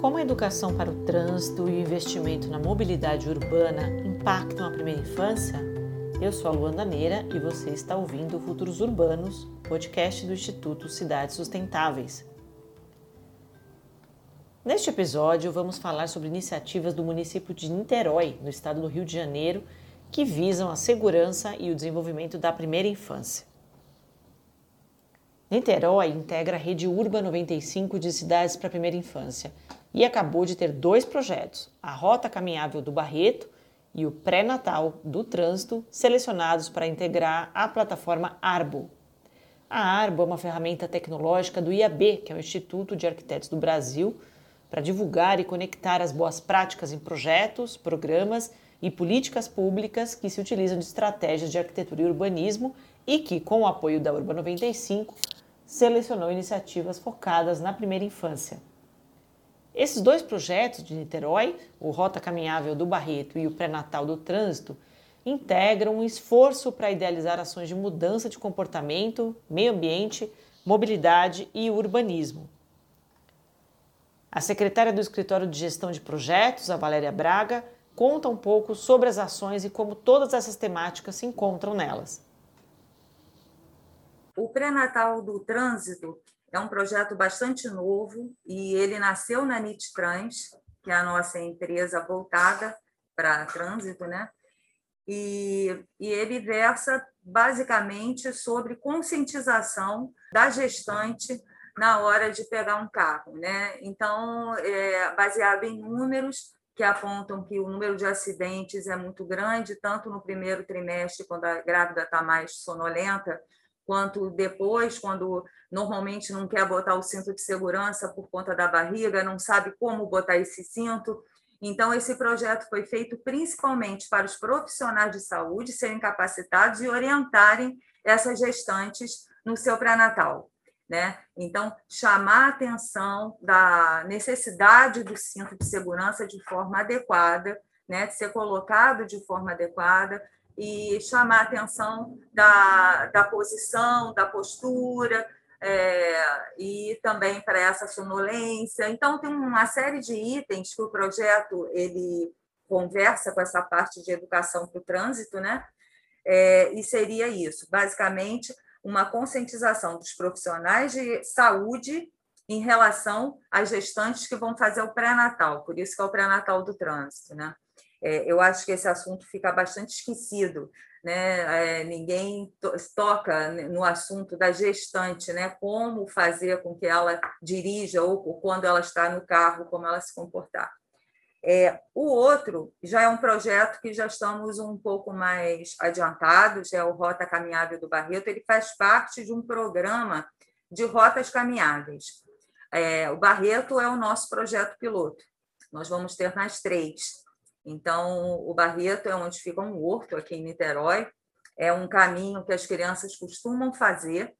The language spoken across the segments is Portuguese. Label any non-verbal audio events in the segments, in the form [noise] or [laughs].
Como a educação para o trânsito e o investimento na mobilidade urbana impactam a primeira infância? Eu sou a Luanda Neira e você está ouvindo Futuros Urbanos, podcast do Instituto Cidades Sustentáveis. Neste episódio, vamos falar sobre iniciativas do município de Niterói, no estado do Rio de Janeiro, que visam a segurança e o desenvolvimento da primeira infância. Niterói integra a rede Urba 95 de cidades para a primeira infância e acabou de ter dois projetos, a Rota Caminhável do Barreto e o Pré-Natal do Trânsito, selecionados para integrar a plataforma Arbo. A Arbo é uma ferramenta tecnológica do IAB, que é o Instituto de Arquitetos do Brasil, para divulgar e conectar as boas práticas em projetos, programas e políticas públicas que se utilizam de estratégias de arquitetura e urbanismo e que, com o apoio da Urba 95, selecionou iniciativas focadas na primeira infância. Esses dois projetos de Niterói, o Rota Caminhável do Barreto e o Pré-Natal do Trânsito, integram um esforço para idealizar ações de mudança de comportamento, meio ambiente, mobilidade e urbanismo. A secretária do Escritório de Gestão de Projetos, a Valéria Braga, conta um pouco sobre as ações e como todas essas temáticas se encontram nelas. O pré-natal do trânsito é um projeto bastante novo e ele nasceu na NIT-Trans, que é a nossa empresa voltada para trânsito, né? E, e ele versa basicamente sobre conscientização da gestante na hora de pegar um carro, né? Então, é baseado em números que apontam que o número de acidentes é muito grande, tanto no primeiro trimestre, quando a grávida está mais sonolenta, quanto depois, quando normalmente não quer botar o cinto de segurança por conta da barriga, não sabe como botar esse cinto. Então, esse projeto foi feito principalmente para os profissionais de saúde serem capacitados e orientarem essas gestantes no seu pré-natal. Né? Então, chamar a atenção da necessidade do cinto de segurança de forma adequada, né? de ser colocado de forma adequada, e chamar a atenção da, da posição, da postura, é, e também para essa sonolência. Então, tem uma série de itens que o projeto ele conversa com essa parte de educação para o trânsito, né? É, e seria isso, basicamente, uma conscientização dos profissionais de saúde em relação às gestantes que vão fazer o pré-natal, por isso que é o pré-natal do trânsito, né? É, eu acho que esse assunto fica bastante esquecido, né? É, ninguém to toca no assunto da gestante, né? Como fazer com que ela dirija ou, ou quando ela está no carro, como ela se comportar. É, o outro já é um projeto que já estamos um pouco mais adiantados, é o Rota Caminhável do Barreto. Ele faz parte de um programa de rotas caminháveis. É, o Barreto é o nosso projeto piloto. Nós vamos ter mais três. Então, o Barreto é onde fica um horto aqui em Niterói. É um caminho que as crianças costumam fazer,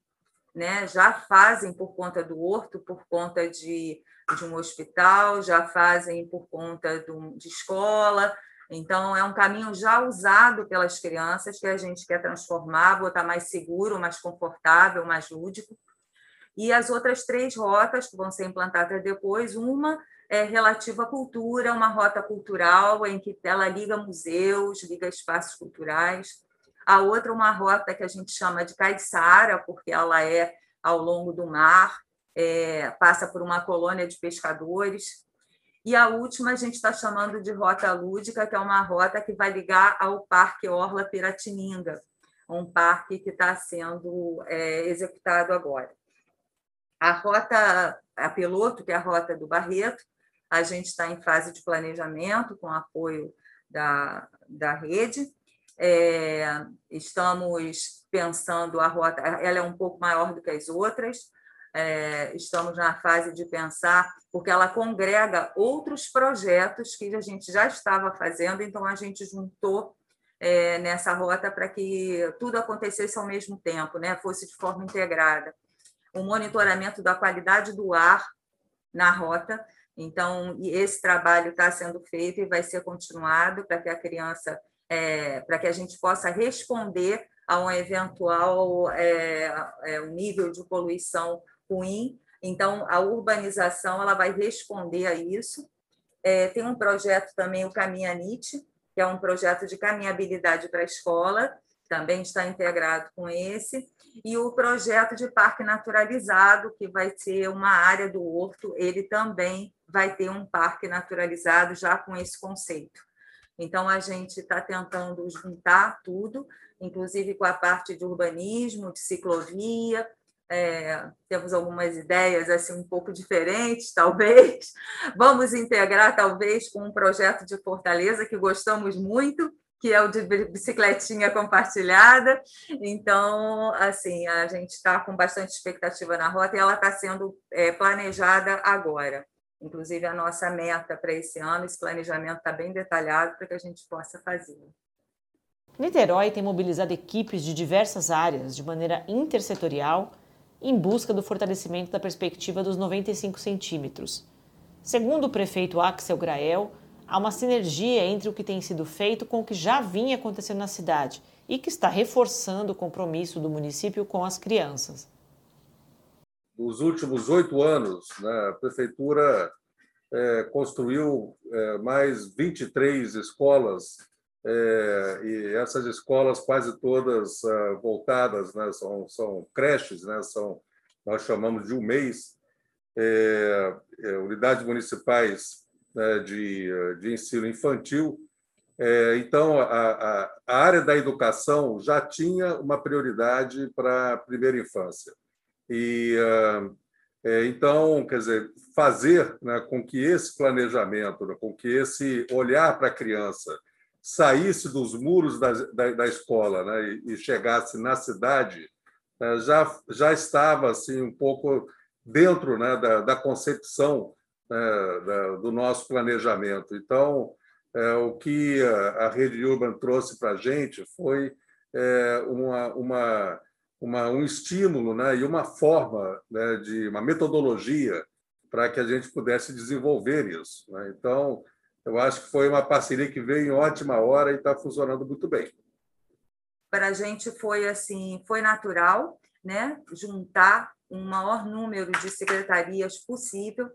né? já fazem por conta do horto, por conta de, de um hospital, já fazem por conta um, de escola. Então, é um caminho já usado pelas crianças que a gente quer transformar, botar mais seguro, mais confortável, mais lúdico. E as outras três rotas que vão ser implantadas depois, uma é, relativa à cultura, uma rota cultural em que ela liga museus, liga espaços culturais. A outra, uma rota que a gente chama de Caiçara, porque ela é ao longo do mar, é, passa por uma colônia de pescadores. E a última a gente está chamando de Rota Lúdica, que é uma rota que vai ligar ao Parque Orla Piratininga, um parque que está sendo é, executado agora. A rota, a piloto, que é a rota do Barreto, a gente está em fase de planejamento com apoio da, da rede. É, estamos pensando a rota, ela é um pouco maior do que as outras. É, estamos na fase de pensar, porque ela congrega outros projetos que a gente já estava fazendo, então a gente juntou é, nessa rota para que tudo acontecesse ao mesmo tempo, né? fosse de forma integrada. O monitoramento da qualidade do ar na rota, então, esse trabalho está sendo feito e vai ser continuado para que a criança, é, para que a gente possa responder a um eventual é, é, um nível de poluição ruim Então, a urbanização ela vai responder a isso. É, tem um projeto também, o Caminhanite, que é um projeto de caminhabilidade para a escola, também está integrado com esse, e o projeto de parque naturalizado, que vai ser uma área do horto, ele também vai ter um parque naturalizado já com esse conceito. Então, a gente está tentando juntar tudo, inclusive com a parte de urbanismo, de ciclovia, é, temos algumas ideias assim um pouco diferentes, [laughs] talvez. Vamos integrar, talvez, com um projeto de Fortaleza que gostamos muito, que é o de bicicletinha compartilhada. Então, assim, a gente está com bastante expectativa na rota e ela está sendo é, planejada agora. Inclusive, a nossa meta para esse ano, esse planejamento está bem detalhado para que a gente possa fazer. Niterói tem mobilizado equipes de diversas áreas de maneira intersetorial em busca do fortalecimento da perspectiva dos 95 centímetros. Segundo o prefeito Axel Grael, há uma sinergia entre o que tem sido feito com o que já vinha acontecendo na cidade e que está reforçando o compromisso do município com as crianças. Nos últimos oito anos, né, a prefeitura é, construiu é, mais 23 escolas é, e essas escolas quase todas uh, voltadas, né, são, são creches, né, são, nós chamamos de um mês, é, é, unidades municipais né, de, de ensino infantil. É, então, a, a, a, área da educação já tinha uma prioridade para a primeira infância. E, uh, então, quer dizer, fazer né, com que esse planejamento, né, com que esse olhar para a criança, saísse dos muros da, da, da escola né, e, e, chegasse na cidade, né, já, já estava assim um pouco dentro né, da, da concepção né, da, do nosso planejamento. Então, é, o que a, a Rede Urban trouxe para a gente foi é, uma, uma, uma, um estímulo né, e uma forma né, de uma metodologia para que a gente pudesse desenvolver isso. Né? Então, eu acho que foi uma parceria que veio em ótima hora e está funcionando muito bem. Para a gente foi assim, foi natural, né, juntar um maior número de secretarias possível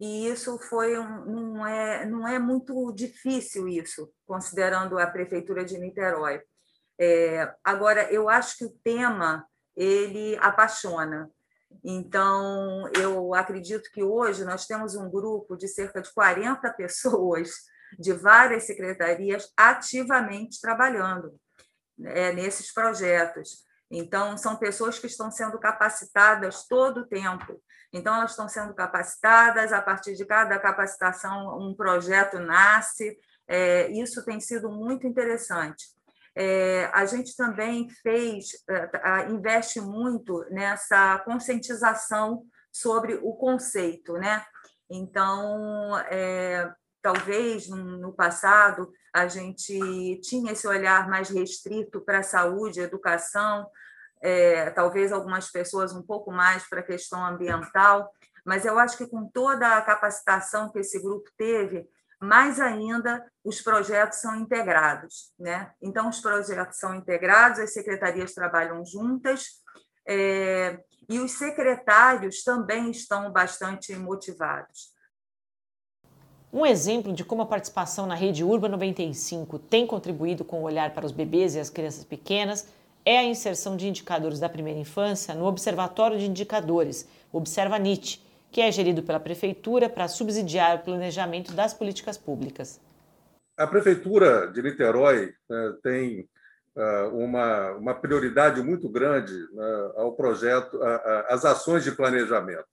e isso foi um, não é não é muito difícil isso considerando a prefeitura de Niterói. É, agora eu acho que o tema ele apaixona então, eu acredito que hoje nós temos um grupo de cerca de 40 pessoas de várias secretarias ativamente trabalhando né, nesses projetos. Então, são pessoas que estão sendo capacitadas todo o tempo. Então, elas estão sendo capacitadas, a partir de cada capacitação, um projeto nasce. É, isso tem sido muito interessante. É, a gente também fez, é, investe muito nessa conscientização sobre o conceito, né? Então, é, talvez no passado a gente tinha esse olhar mais restrito para a saúde, educação, é, talvez algumas pessoas um pouco mais para a questão ambiental, mas eu acho que com toda a capacitação que esse grupo teve, mais ainda os projetos são integrados. Né? Então, os projetos são integrados, as secretarias trabalham juntas, é, e os secretários também estão bastante motivados. Um exemplo de como a participação na rede Urba 95 tem contribuído com o olhar para os bebês e as crianças pequenas é a inserção de indicadores da primeira infância no Observatório de Indicadores, Observa NIT, que é gerido pela Prefeitura para subsidiar o planejamento das políticas públicas. A Prefeitura de Niterói né, tem uh, uma, uma prioridade muito grande né, ao projeto, às ações de planejamento.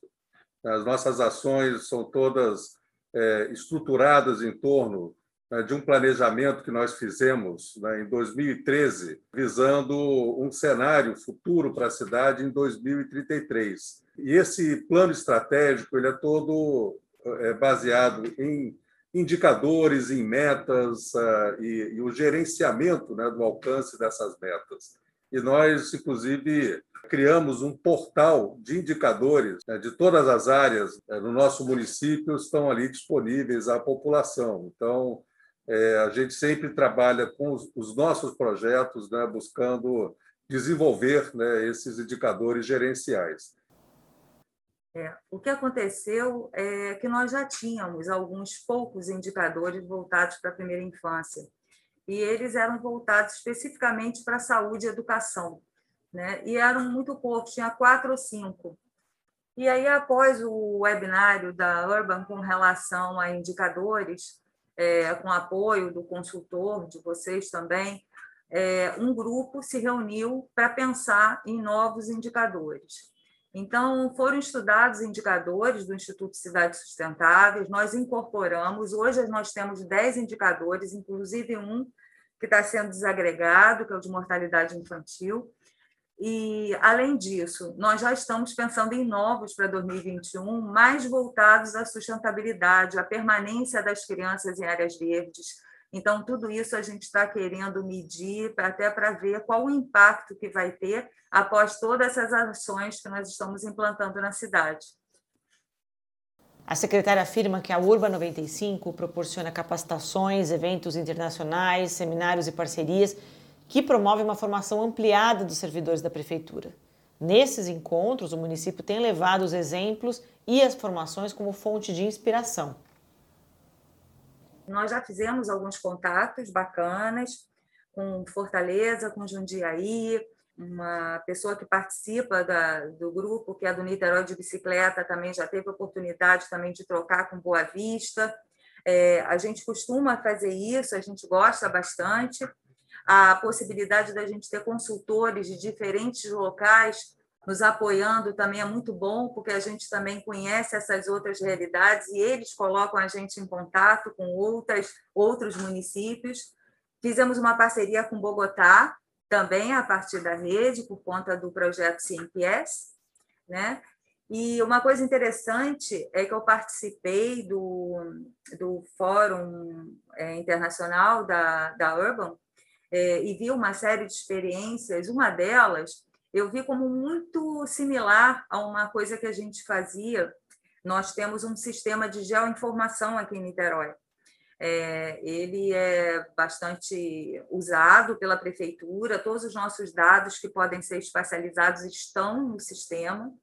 As nossas ações são todas é, estruturadas em torno né, de um planejamento que nós fizemos né, em 2013, visando um cenário futuro para a cidade em 2033. E esse plano estratégico ele é todo é, baseado em indicadores, em metas uh, e, e, o gerenciamento né, do alcance dessas metas. E nós, inclusive, criamos um portal de indicadores né, de todas as áreas né, no nosso município estão ali disponíveis à população. Então, é, a gente sempre trabalha com os, os nossos projetos, né, buscando desenvolver né, esses indicadores gerenciais. É, o que aconteceu é que nós já tínhamos alguns poucos indicadores voltados para a primeira infância, e eles eram voltados especificamente para a saúde e educação, né? e eram muito poucos, tinha quatro ou cinco. E aí, após o webinário da Urban com relação a indicadores, é, com apoio do consultor, de vocês também, é, um grupo se reuniu para pensar em novos indicadores. Então, foram estudados indicadores do Instituto Cidades Sustentáveis, nós incorporamos, hoje nós temos 10 indicadores, inclusive um que está sendo desagregado, que é o de mortalidade infantil. E, além disso, nós já estamos pensando em novos para 2021, mais voltados à sustentabilidade, à permanência das crianças em áreas verdes, então, tudo isso a gente está querendo medir até para ver qual o impacto que vai ter após todas essas ações que nós estamos implantando na cidade. A secretária afirma que a Urba 95 proporciona capacitações, eventos internacionais, seminários e parcerias que promovem uma formação ampliada dos servidores da prefeitura. Nesses encontros, o município tem levado os exemplos e as formações como fonte de inspiração. Nós já fizemos alguns contatos bacanas com Fortaleza, com Jundiaí, uma pessoa que participa da, do grupo, que é do Niterói de Bicicleta, também já teve oportunidade também de trocar com Boa Vista. É, a gente costuma fazer isso, a gente gosta bastante. A possibilidade da gente ter consultores de diferentes locais nos apoiando também é muito bom, porque a gente também conhece essas outras realidades e eles colocam a gente em contato com outras, outros municípios. Fizemos uma parceria com Bogotá, também a partir da rede, por conta do projeto CMPS, né? E uma coisa interessante é que eu participei do, do Fórum é, Internacional da, da Urban é, e vi uma série de experiências. Uma delas eu vi como muito similar a uma coisa que a gente fazia. Nós temos um sistema de geoinformação aqui em Niterói. É, ele é bastante usado pela prefeitura, todos os nossos dados que podem ser espacializados estão no sistema.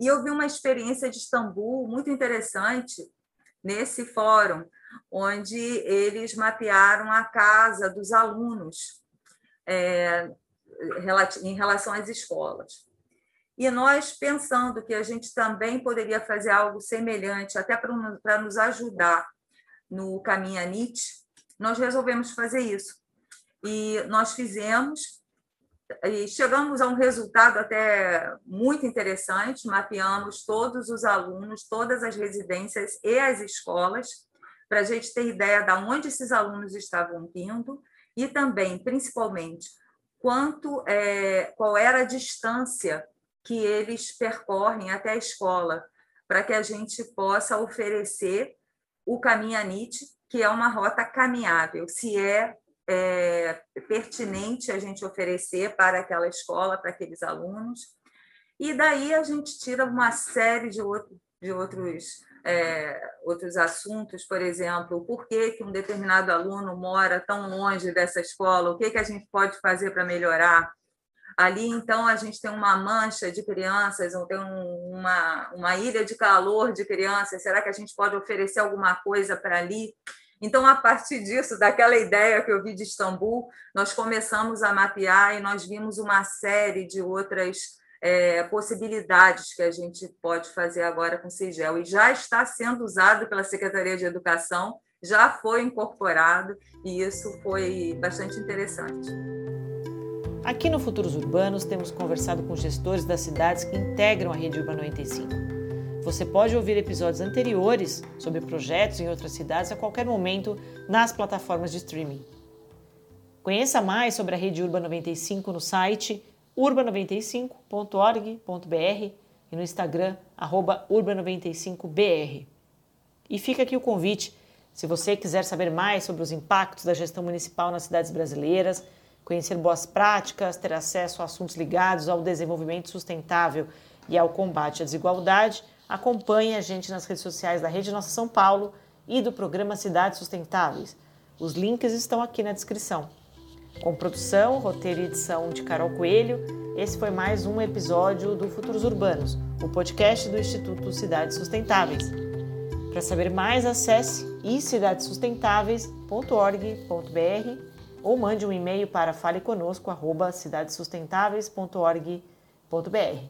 E eu vi uma experiência de Istambul muito interessante nesse fórum, onde eles mapearam a casa dos alunos. É, em relação às escolas. E nós, pensando que a gente também poderia fazer algo semelhante, até para nos ajudar no caminho a Nietzsche, nós resolvemos fazer isso. E nós fizemos, e chegamos a um resultado até muito interessante, mapeamos todos os alunos, todas as residências e as escolas, para a gente ter ideia de onde esses alunos estavam vindo e também, principalmente, quanto é, qual era a distância que eles percorrem até a escola, para que a gente possa oferecer o Nietzsche, que é uma rota caminhável, se é, é pertinente a gente oferecer para aquela escola, para aqueles alunos. E daí a gente tira uma série de, outro, de outros é, outros assuntos, por exemplo, por que, que um determinado aluno mora tão longe dessa escola, o que, que a gente pode fazer para melhorar. Ali, então, a gente tem uma mancha de crianças, ou tem uma, uma ilha de calor de crianças, será que a gente pode oferecer alguma coisa para ali? Então, a partir disso, daquela ideia que eu vi de Istambul, nós começamos a mapear e nós vimos uma série de outras é, possibilidades que a gente pode fazer agora com o CIGEL. E já está sendo usado pela Secretaria de Educação, já foi incorporado, e isso foi bastante interessante. Aqui no Futuros Urbanos, temos conversado com gestores das cidades que integram a Rede Urba 95. Você pode ouvir episódios anteriores sobre projetos em outras cidades a qualquer momento nas plataformas de streaming. Conheça mais sobre a Rede Urba 95 no site urba95.org.br e no Instagram, urba95br. E fica aqui o convite, se você quiser saber mais sobre os impactos da gestão municipal nas cidades brasileiras, conhecer boas práticas, ter acesso a assuntos ligados ao desenvolvimento sustentável e ao combate à desigualdade, acompanhe a gente nas redes sociais da Rede Nossa São Paulo e do programa Cidades Sustentáveis. Os links estão aqui na descrição. Com produção, roteiro e edição de Carol Coelho, esse foi mais um episódio do Futuros Urbanos, o podcast do Instituto Cidades Sustentáveis. Para saber mais, acesse icidadesustentáveis.org.br ou mande um e-mail para faleconosco@cidadesustentáveis.org.br.